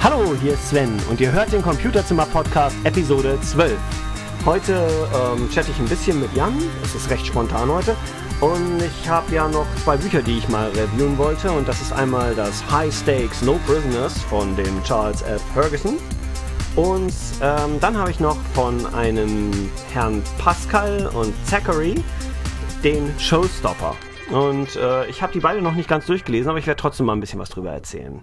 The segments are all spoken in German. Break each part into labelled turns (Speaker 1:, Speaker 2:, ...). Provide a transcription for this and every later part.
Speaker 1: Hallo, hier ist Sven und ihr hört den Computerzimmer Podcast Episode 12. Heute ähm, chatte ich ein bisschen mit Jan, es ist recht spontan heute. Und ich habe ja noch zwei Bücher, die ich mal reviewen wollte. Und das ist einmal das High Stakes No Prisoners von dem Charles F. Ferguson. Und ähm, dann habe ich noch von einem Herrn Pascal und Zachary den Showstopper. Und äh, ich habe die beide noch nicht ganz durchgelesen, aber ich werde trotzdem mal ein bisschen was drüber erzählen.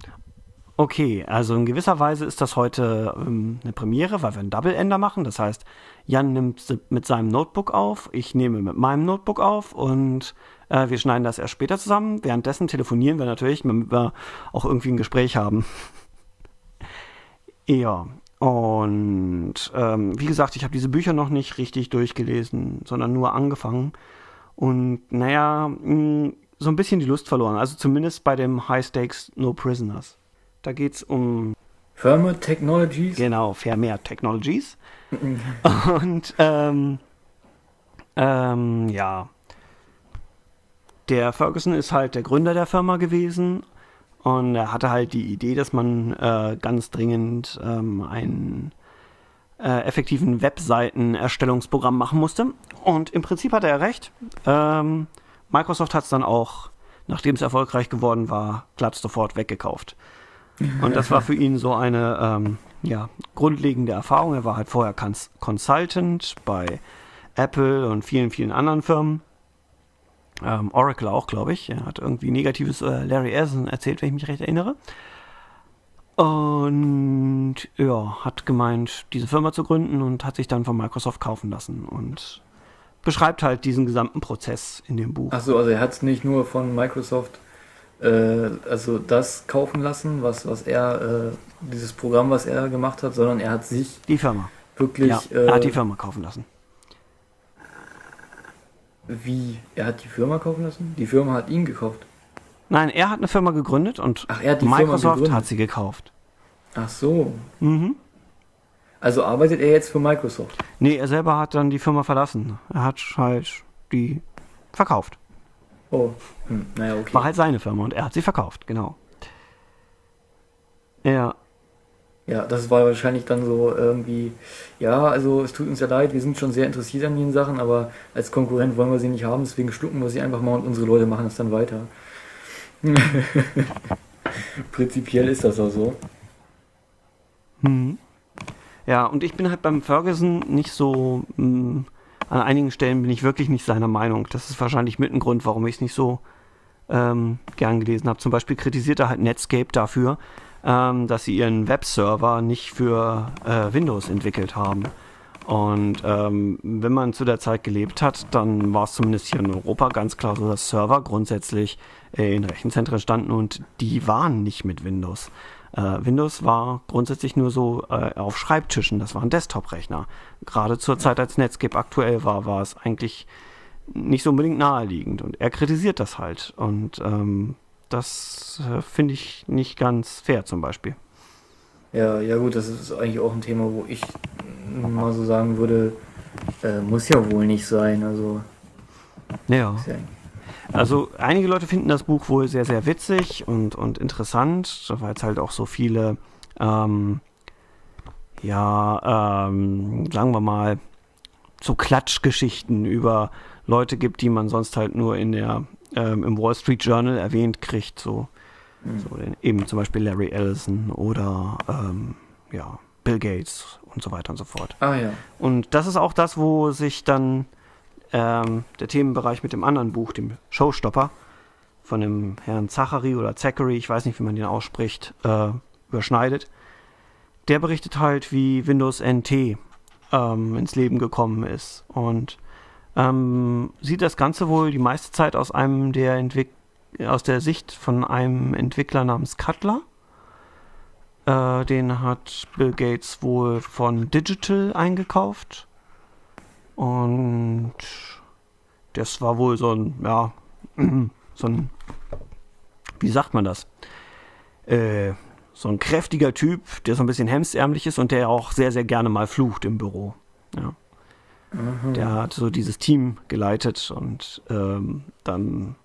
Speaker 1: Okay, also in gewisser Weise ist das heute ähm, eine Premiere, weil wir einen Double-Ender machen. Das heißt, Jan nimmt mit seinem Notebook auf, ich nehme mit meinem Notebook auf und äh, wir schneiden das erst später zusammen. Währenddessen telefonieren wir natürlich, damit wir auch irgendwie ein Gespräch haben. ja, und ähm, wie gesagt, ich habe diese Bücher noch nicht richtig durchgelesen, sondern nur angefangen. Und naja, mh, so ein bisschen die Lust verloren. Also zumindest bei dem High Stakes No Prisoners. Da geht es um.
Speaker 2: Firma Technologies?
Speaker 1: Genau, Vermeer Technologies. Und ähm, ähm, ja. Der Ferguson ist halt der Gründer der Firma gewesen und er hatte halt die Idee, dass man äh, ganz dringend ähm, einen äh, effektiven Webseitenerstellungsprogramm machen musste. Und im Prinzip hatte er recht. Ähm, Microsoft hat es dann auch, nachdem es erfolgreich geworden war, glatt sofort weggekauft. Und das war für ihn so eine ähm, ja, grundlegende Erfahrung. Er war halt vorher Cons Consultant bei Apple und vielen, vielen anderen Firmen. Ähm, Oracle auch, glaube ich. Er hat irgendwie negatives äh, Larry Ellison erzählt, wenn ich mich recht erinnere. Und ja, hat gemeint, diese Firma zu gründen und hat sich dann von Microsoft kaufen lassen und beschreibt halt diesen gesamten Prozess in dem Buch.
Speaker 2: Achso, also er hat es nicht nur von Microsoft äh, also das kaufen lassen, was, was er, äh, dieses Programm, was er gemacht hat, sondern er hat sich
Speaker 1: die Firma
Speaker 2: wirklich. Ja,
Speaker 1: er hat die Firma kaufen lassen.
Speaker 2: Wie? Er hat die Firma kaufen lassen? Die Firma hat ihn gekauft.
Speaker 1: Nein, er hat eine Firma gegründet und
Speaker 2: Ach, er hat
Speaker 1: Microsoft hat sie gekauft.
Speaker 2: Ach so.
Speaker 1: Mhm.
Speaker 2: Also arbeitet er jetzt für Microsoft?
Speaker 1: Nee, er selber hat dann die Firma verlassen. Er hat halt die verkauft.
Speaker 2: Oh, hm, naja, okay.
Speaker 1: War halt seine Firma und er hat sie verkauft, genau. Ja.
Speaker 2: Ja, das war wahrscheinlich dann so irgendwie, ja, also es tut uns ja leid, wir sind schon sehr interessiert an den Sachen, aber als Konkurrent wollen wir sie nicht haben, deswegen schlucken wir sie einfach mal und unsere Leute machen es dann weiter. Prinzipiell ist das auch so.
Speaker 1: Hm. Ja, und ich bin halt beim Ferguson nicht so mh, hm, an einigen Stellen bin ich wirklich nicht seiner Meinung. Das ist wahrscheinlich mit ein Grund, warum ich es nicht so ähm, gern gelesen habe. Zum Beispiel kritisiert er halt Netscape dafür, ähm, dass sie ihren Webserver nicht für äh, Windows entwickelt haben. Und ähm, wenn man zu der Zeit gelebt hat, dann war es zumindest hier in Europa ganz klar so, dass Server grundsätzlich äh, in Rechenzentren standen und die waren nicht mit Windows. Äh, Windows war grundsätzlich nur so äh, auf Schreibtischen, das waren Desktop-Rechner. Gerade zur Zeit, als Netscape aktuell war, war es eigentlich nicht so unbedingt naheliegend. Und er kritisiert das halt. Und ähm, das äh, finde ich nicht ganz fair zum Beispiel.
Speaker 2: Ja, ja gut, das ist eigentlich auch ein Thema, wo ich mal so sagen würde, äh, muss ja wohl nicht sein. Also
Speaker 1: ja. ja also einige Leute finden das Buch wohl sehr, sehr witzig und, und interessant, weil es halt auch so viele, ähm, ja, ähm, sagen wir mal, so Klatschgeschichten über Leute gibt, die man sonst halt nur in der, ähm, im Wall Street Journal erwähnt kriegt, so, mhm. so eben zum Beispiel Larry Ellison oder ähm, ja, Bill Gates und so weiter und so fort.
Speaker 2: Ah ja.
Speaker 1: Und das ist auch das, wo sich dann ähm, der Themenbereich mit dem anderen Buch, dem Showstopper, von dem Herrn Zachary oder Zachary, ich weiß nicht, wie man den ausspricht, äh, überschneidet. Der berichtet halt, wie Windows NT ähm, ins Leben gekommen ist und ähm, sieht das Ganze wohl die meiste Zeit aus einem der Entwick aus der Sicht von einem Entwickler namens Cutler. Äh, den hat Bill Gates wohl von Digital eingekauft und das war wohl so ein, ja, so ein, wie sagt man das? Äh, so ein kräftiger Typ, der so ein bisschen hemsärmlich ist und der auch sehr, sehr gerne mal flucht im Büro. Ja. Mhm. Der hat so dieses Team geleitet und ähm, dann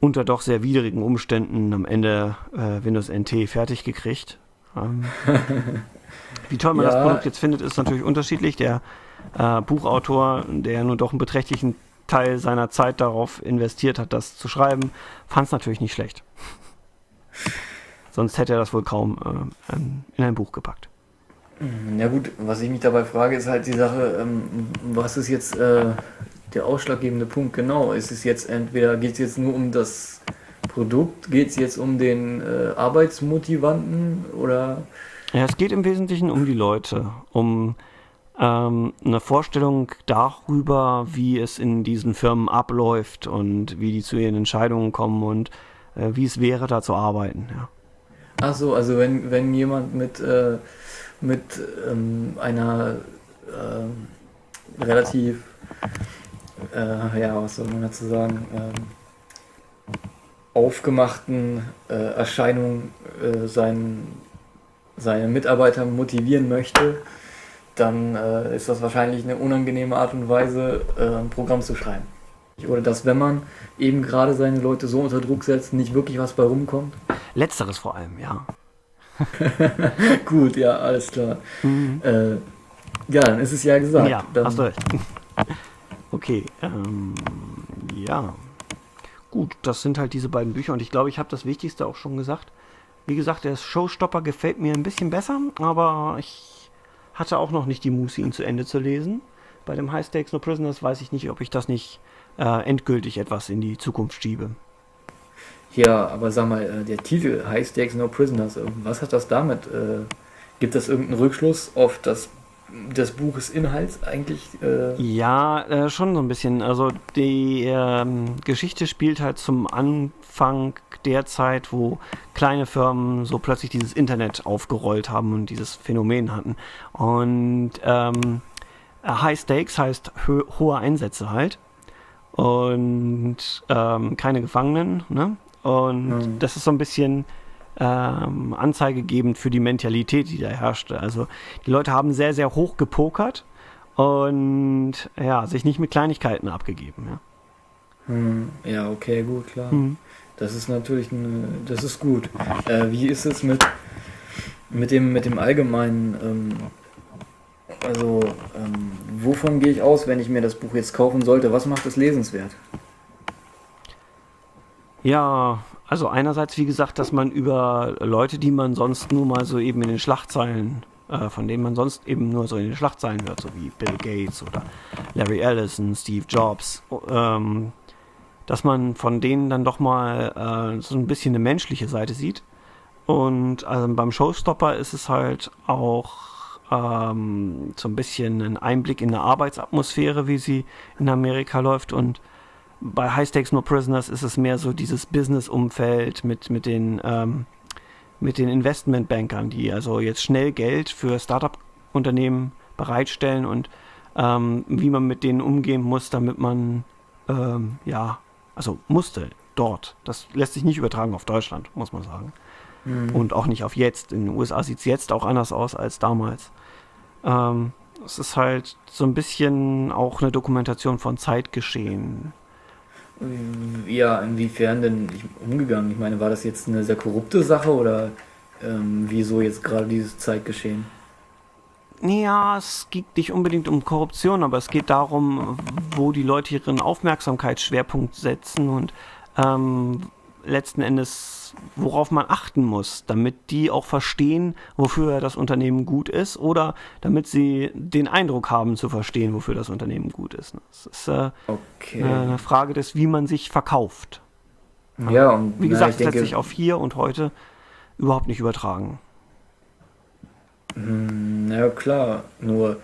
Speaker 1: unter doch sehr widrigen Umständen am Ende äh, Windows NT fertig gekriegt. Ähm, wie toll man
Speaker 2: Ja.
Speaker 1: das Produkt jetzt findet, ist natürlich unterschiedlich. Der äh, Buchautor, der nun doch einen beträchtlichen Teil seiner Zeit darauf investiert hat, das zu schreiben, fand es natürlich nicht schlecht. Sonst hätte er das wohl kaum äh, in- in ein Buch gepackt.
Speaker 2: Ja gut, was ich mich dabei frage, ist halt die Sache, ähm, was ist jetzt äh, der ausschlaggebende Punkt genau? Ist es jetzt entweder, geht es jetzt nur um das Produkt, geht es jetzt um den äh, Arbeitsmotivanten oder
Speaker 1: Ja, es geht im Wesentlichen um die Leute, um ähm, eine Vorstellung darüber, wie es in diesen Firmen abläuft und wie die zu ihren Entscheidungen kommen und äh, wie es wäre, da zu arbeiten. Ja.
Speaker 2: Ach so, also wenn, wenn jemand mit, äh, mit ähm, einer ähm, relativ, äh, ja, was soll man dazu sagen, ähm, aufgemachten äh, Erscheinung äh, seinen, seine Mitarbeiter motivieren möchte, dann äh, ist das wahrscheinlich eine unangenehme Art und Weise, äh, ein Programm zu schreiben. Oder dass, wenn man eben gerade seine Leute so unter Druck setzt, nicht wirklich was bei rumkommt.
Speaker 1: Letzteres vor allem, ja.
Speaker 2: Gut, ja, alles klar. Äh, ja, dann ist es ja gesagt.
Speaker 1: ja,
Speaker 2: dann,
Speaker 1: hast du recht. okay, ähm, ja. Gut, das sind halt diese beiden Bücher und ich glaube, ich habe das Wichtigste auch schon gesagt. Wie gesagt, der Showstopper gefällt mir ein bisschen besser, aber ich hatte auch noch nicht die Muße, ihn zu Ende zu lesen. Bei dem High Stakes No Prisoners weiß ich nicht, ob ich das nicht äh, endgültig etwas in die Zukunft schiebe.
Speaker 2: Ja, aber sag mal, äh, der Titel High Stakes No Prisoners, äh, was hat das damit? Äh, gibt das irgendeinen Rückschluss auf das des Buches Inhalts eigentlich? Äh,
Speaker 1: Ja, äh, schon so ein bisschen. Also die ähm, Geschichte spielt halt zum Anfang der Zeit, wo kleine Firmen so plötzlich dieses Internet aufgerollt haben und dieses Phänomen hatten. Und ähm, High Stakes heißt hö hohe Einsätze halt. Und ähm, keine Gefangenen. Ne? Und
Speaker 2: Mhm.
Speaker 1: das ist so ein bisschen ähm, anzeigegebend für die Mentalität, die da herrschte. Also die Leute haben sehr, sehr hoch gepokert und ja, sich nicht mit Kleinigkeiten abgegeben. Ja.
Speaker 2: hm, ja, okay, gut, klar.
Speaker 1: Mhm.
Speaker 2: Das ist natürlich eine, das ist gut. Äh, wie ist es mit, mit, dem, mit dem Allgemeinen? Ähm, also, ähm, wovon gehe ich aus, wenn ich mir das Buch jetzt kaufen sollte? Was macht es lesenswert?
Speaker 1: ja, also einerseits, wie gesagt, dass man über Leute, die man sonst nur mal so eben in den Schlagzeilen, äh, von denen man sonst eben nur so in den Schlagzeilen hört, so wie Bill Gates oder Larry Ellison, Steve Jobs, ähm, dass man von denen dann doch mal äh, so ein bisschen eine menschliche Seite sieht. Und also beim Showstopper ist es halt auch ähm, so ein bisschen ein Einblick in eine Arbeitsatmosphäre, wie sie in Amerika läuft. Und bei High Stakes No Prisoners ist es mehr so dieses Business-Umfeld mit, mit den, ähm, mit den Investmentbankern, die also jetzt schnell Geld für Startup-Unternehmen bereitstellen und ähm, wie man mit denen umgehen muss, damit man, ähm, ja, also musste dort. Das lässt sich nicht übertragen auf Deutschland, muss man sagen.
Speaker 2: Hm.
Speaker 1: Und auch nicht auf jetzt. In den USA sieht es jetzt auch anders aus als damals. Ähm, es ist halt so ein bisschen auch eine Dokumentation von Zeitgeschehen.
Speaker 2: Ja, inwiefern denn umgegangen? Ich meine, war das jetzt eine sehr korrupte Sache oder ähm, wieso jetzt gerade dieses Zeitgeschehen?
Speaker 1: Ja, es geht nicht unbedingt um Korruption, aber es geht darum, wo die Leute ihren Aufmerksamkeitsschwerpunkt setzen und ähm, letzten Endes, worauf man achten muss, damit die auch verstehen, wofür das Unternehmen gut ist oder damit sie den Eindruck haben zu verstehen, wofür das Unternehmen gut ist. Es ist äh,
Speaker 2: Okay.
Speaker 1: eine Frage des, wie man sich verkauft.
Speaker 2: ja, und
Speaker 1: Wie
Speaker 2: na,
Speaker 1: gesagt, lässt
Speaker 2: denke,
Speaker 1: sich auf hier und heute überhaupt nicht übertragen.
Speaker 2: Hm, Na ja, klar, nur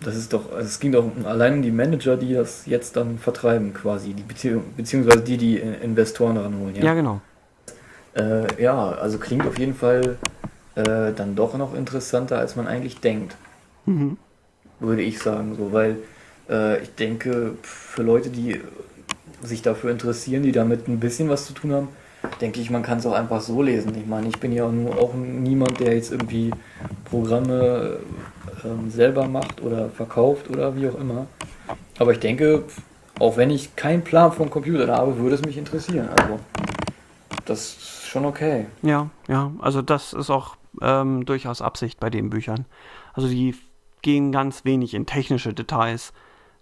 Speaker 2: das ist doch, also es ging doch allein um die Manager, die das jetzt dann vertreiben quasi, die Beziehung, beziehungsweise die, die Investoren ranholen,
Speaker 1: Ja,
Speaker 2: ja.
Speaker 1: genau.
Speaker 2: Äh, ja, also klingt auf jeden Fall äh, dann doch noch interessanter, als man eigentlich denkt,
Speaker 1: Mhm.
Speaker 2: würde ich sagen, so, weil äh, ich denke, für Leute, die sich dafür interessieren, die damit ein bisschen was zu tun haben, denke ich, man kann es auch einfach so lesen. Ich meine, ich bin ja nur auch niemand, der jetzt irgendwie Programme ähm, selber macht oder verkauft oder wie auch immer. Aber ich denke, auch wenn ich keinen Plan vom Computer habe, würde es mich interessieren. Also, das schon okay.
Speaker 1: Ja, ja, also das ist auch ähm, durchaus Absicht bei den Büchern. Also die gehen ganz wenig in technische Details,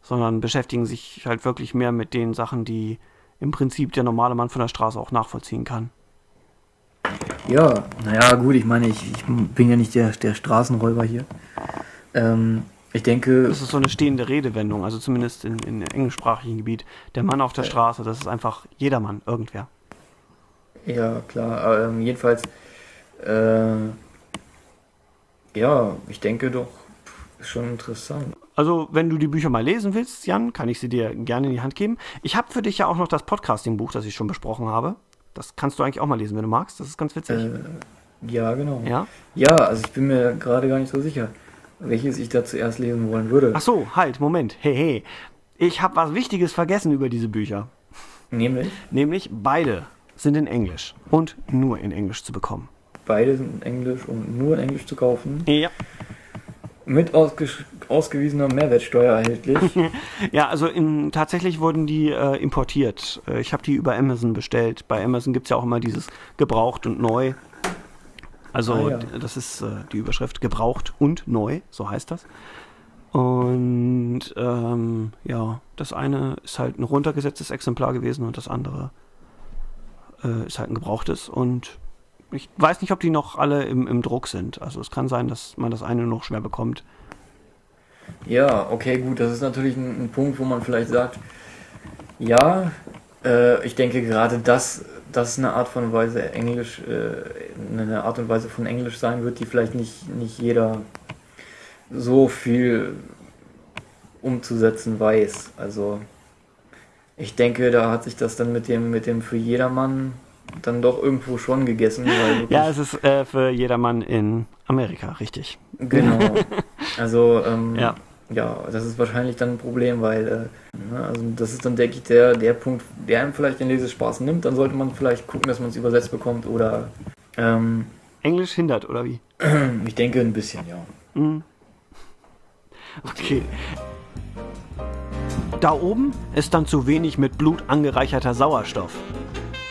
Speaker 1: sondern beschäftigen sich halt wirklich mehr mit den Sachen, die im Prinzip der normale Mann von der Straße auch nachvollziehen kann.
Speaker 2: Ja, naja, gut, ich meine, ich, ich bin ja nicht der, der Straßenräuber hier. Ähm, ich denke.
Speaker 1: Das ist so eine stehende Redewendung, also zumindest in, in englischsprachigen Gebiet. Der Mann auf der Straße, das ist einfach jedermann, irgendwer.
Speaker 2: Ja, klar. Ähm, jedenfalls, äh, ja, ich denke doch, ist schon interessant.
Speaker 1: Also, wenn du die Bücher mal lesen willst, Jan, kann ich sie dir gerne in die Hand geben. Ich habe für dich ja auch noch das Podcasting-Buch, das ich schon besprochen habe. Das kannst du eigentlich auch mal lesen, wenn du magst. Das ist ganz witzig. Äh,
Speaker 2: ja, genau.
Speaker 1: Ja?
Speaker 2: Ja, also ich bin mir gerade gar nicht so sicher, welches ich da zuerst lesen wollen würde.
Speaker 1: Ach so, halt, Moment. Hey, hey. Ich habe was Wichtiges vergessen über diese Bücher.
Speaker 2: Nämlich?
Speaker 1: Nämlich beide sind in Englisch und nur in Englisch zu bekommen.
Speaker 2: Beide sind in Englisch und nur in Englisch zu kaufen.
Speaker 1: Ja.
Speaker 2: Mit ausgewiesener Mehrwertsteuer erhältlich.
Speaker 1: ja, also in, tatsächlich wurden die äh, importiert. Äh, ich habe die über Amazon bestellt. Bei Amazon gibt es ja auch immer dieses gebraucht und neu. Also ah, ja. das ist äh, die Überschrift gebraucht und neu, so heißt das. Und ähm, ja, das eine ist halt ein runtergesetztes Exemplar gewesen und das andere äh, ist halt ein gebrauchtes. Und ich weiß nicht, ob die noch alle im, im Druck sind. Also es kann sein, dass man das eine noch schwer bekommt.
Speaker 2: Ja, okay, gut. Das ist natürlich ein, ein Punkt, wo man vielleicht sagt, ja, äh, ich denke gerade, dass das eine Art von Weise Englisch, äh, eine Art und Weise von Englisch sein wird, die vielleicht nicht, nicht jeder so viel umzusetzen weiß. Also ich denke, da hat sich das dann mit dem, mit dem für jedermann dann doch irgendwo schon gegessen.
Speaker 1: ja, es ist äh, für jedermann in Amerika, richtig.
Speaker 2: Genau. Also, ähm, ja. Ja, das ist wahrscheinlich dann ein Problem, weil äh, ne, also das ist dann, denke ich, der, der Punkt, der einem vielleicht den Lesespaß nimmt. Dann sollte man vielleicht gucken, dass man es übersetzt bekommt oder. Ähm,
Speaker 1: Englisch hindert, oder wie?
Speaker 2: Ich denke ein bisschen, ja. Mhm.
Speaker 1: Okay. Da oben ist dann zu wenig mit Blut angereicherter Sauerstoff.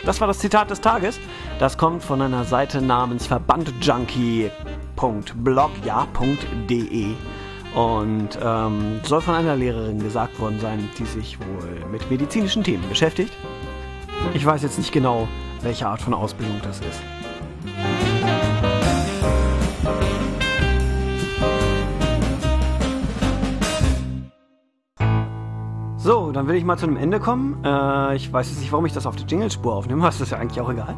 Speaker 1: Das war das Zitat des Tages. Das kommt von einer Seite namens verbandjunkie.blogja.de und ähm, soll von einer Lehrerin gesagt worden sein, die sich wohl mit medizinischen Themen beschäftigt. Ich weiß jetzt nicht genau, welche Art von Ausbildung das ist. So, dann will ich mal zu einem Ende kommen. Äh, ich weiß jetzt nicht, warum ich das auf der Jingle-Spur aufnehme, das ist ja eigentlich auch egal.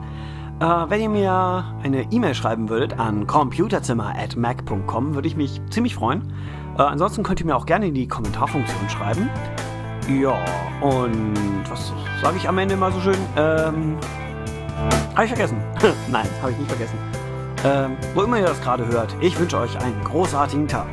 Speaker 1: Äh, wenn ihr mir eine E-Mail schreiben würdet an computerzimmer.mac.com, würde ich mich ziemlich freuen. Äh, ansonsten könnt ihr mir auch gerne in die Kommentarfunktion schreiben. Ja, und was sage ich am Ende mal so schön? Ähm, habe ich vergessen. Nein, habe ich nicht vergessen. Ähm, wo immer ihr das gerade hört, ich wünsche euch einen großartigen Tag.